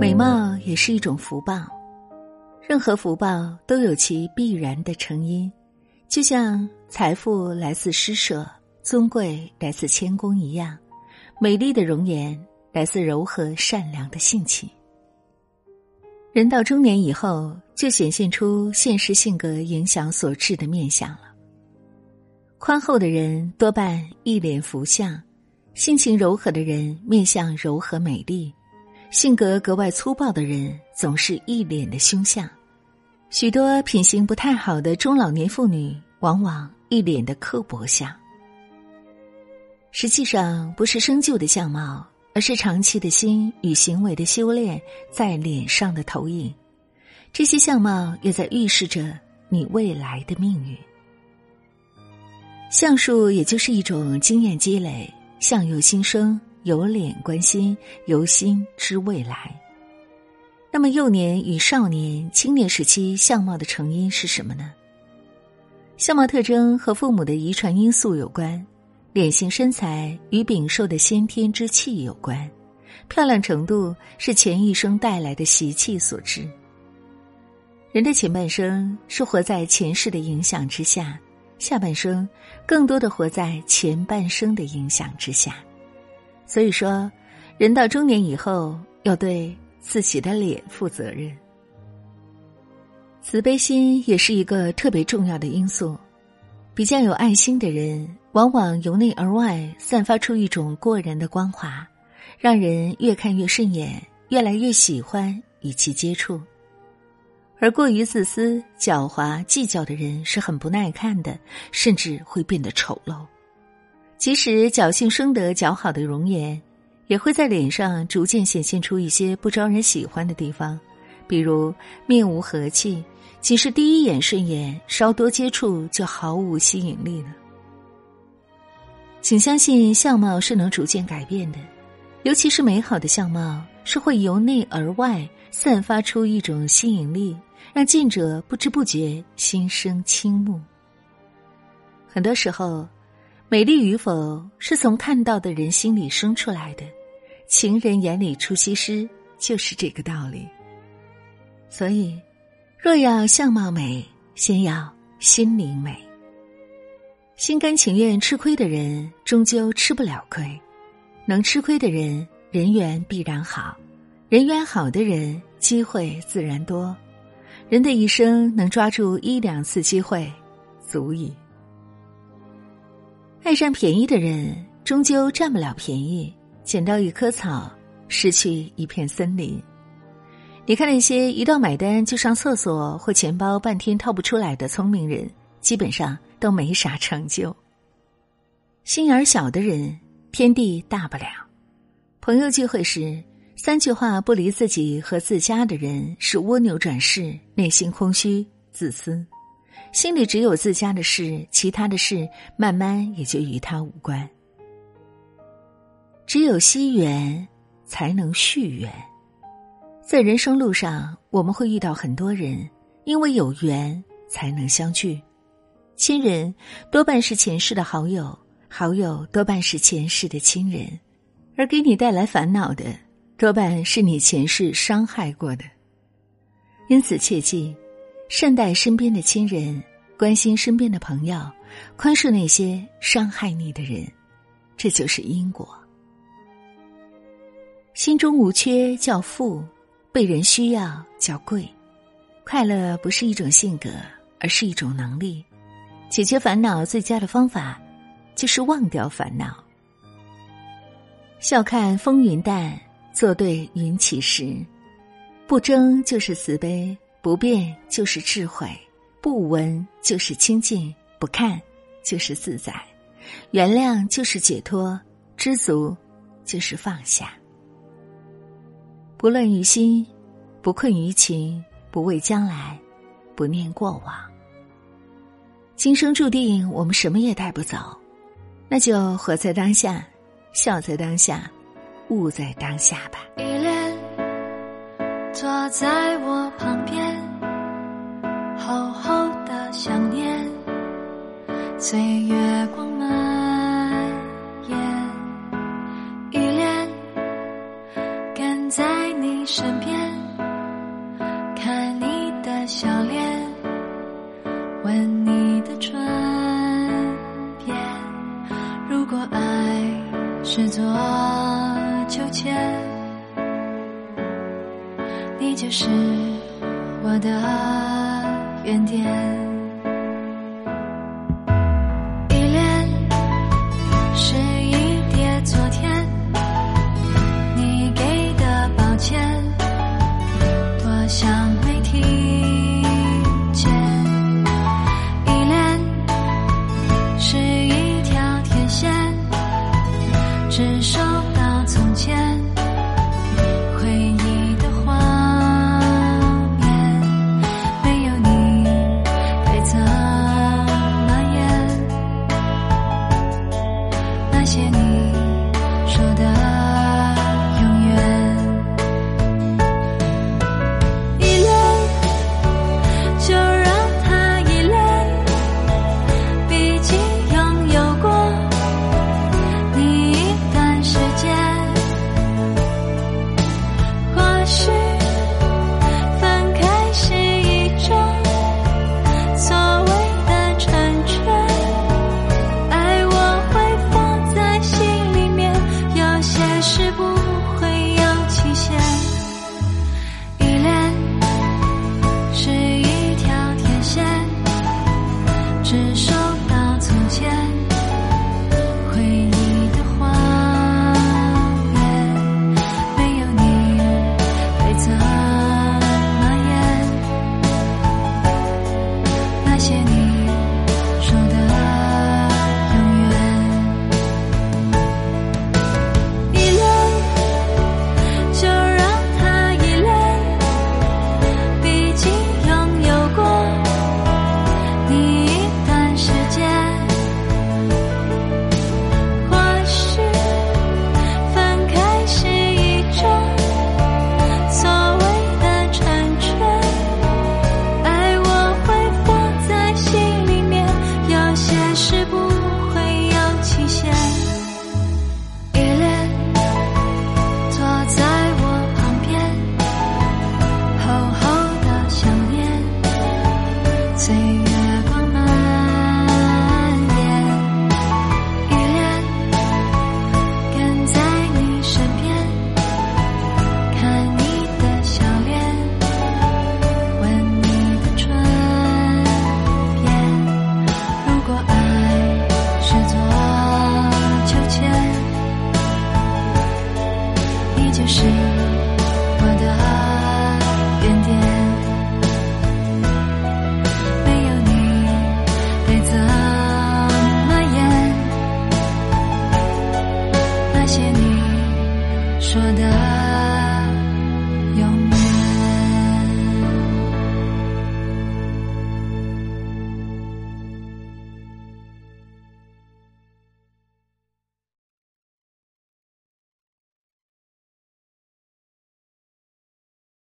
美貌也是一种福报，任何福报都有其必然的成因，就像财富来自施舍，尊贵来自谦恭一样，美丽的容颜来自柔和善良的性情。人到中年以后，就显现出现实性格影响所致的面相了。宽厚的人多半一脸福相，性情柔和的人面相柔和美丽，性格格外粗暴的人总是一脸的凶相。许多品行不太好的中老年妇女，往往一脸的刻薄相。实际上，不是生就的相貌。而是长期的心与行为的修炼在脸上的投影，这些相貌也在预示着你未来的命运。相术也就是一种经验积累，相由心生，由脸观心，由心知未来。那么幼年与少年、青年时期相貌的成因是什么呢？相貌特征和父母的遗传因素有关。脸型身材与禀受的先天之气有关，漂亮程度是前一生带来的习气所致。人的前半生是活在前世的影响之下，下半生更多的活在前半生的影响之下。所以说，人到中年以后要对自己的脸负责任。慈悲心也是一个特别重要的因素。比较有爱心的人，往往由内而外散发出一种过人的光华，让人越看越顺眼，越来越喜欢与其接触。而过于自私、狡猾、计较的人是很不耐看的，甚至会变得丑陋。即使侥幸生得较好的容颜，也会在脸上逐渐显现出一些不招人喜欢的地方，比如面无和气。仅是第一眼顺眼，稍多接触就毫无吸引力了。请相信，相貌是能逐渐改变的，尤其是美好的相貌，是会由内而外散发出一种吸引力，让见者不知不觉心生倾慕。很多时候，美丽与否是从看到的人心里生出来的。情人眼里出西施，就是这个道理。所以。若要相貌美，先要心灵美。心甘情愿吃亏的人，终究吃不了亏；能吃亏的人，人缘必然好；人缘好的人，机会自然多。人的一生能抓住一两次机会，足矣。爱占便宜的人，终究占不了便宜。捡到一棵草，失去一片森林。你看那些一到买单就上厕所或钱包半天掏不出来的聪明人，基本上都没啥成就。心眼儿小的人，天地大不了。朋友聚会时，三句话不离自己和自家的人是蜗牛转世，内心空虚、自私，心里只有自家的事，其他的事慢慢也就与他无关。只有惜缘，才能续缘。在人生路上，我们会遇到很多人，因为有缘才能相聚。亲人多半是前世的好友，好友多半是前世的亲人，而给你带来烦恼的，多半是你前世伤害过的。因此，切记善待身边的亲人，关心身边的朋友，宽恕那些伤害你的人，这就是因果。心中无缺叫富。被人需要叫贵，快乐不是一种性格，而是一种能力。解决烦恼最佳的方法，就是忘掉烦恼。笑看风云淡，坐对云起时。不争就是慈悲，不变就是智慧，不闻就是清净，不看就是自在，原谅就是解脱，知足就是放下。不乱于心，不困于情，不畏将来，不念过往。今生注定我们什么也带不走，那就活在当下，笑在当下，悟在当下吧。坐在我旁边，厚厚的想念，岁月光是我的原点。你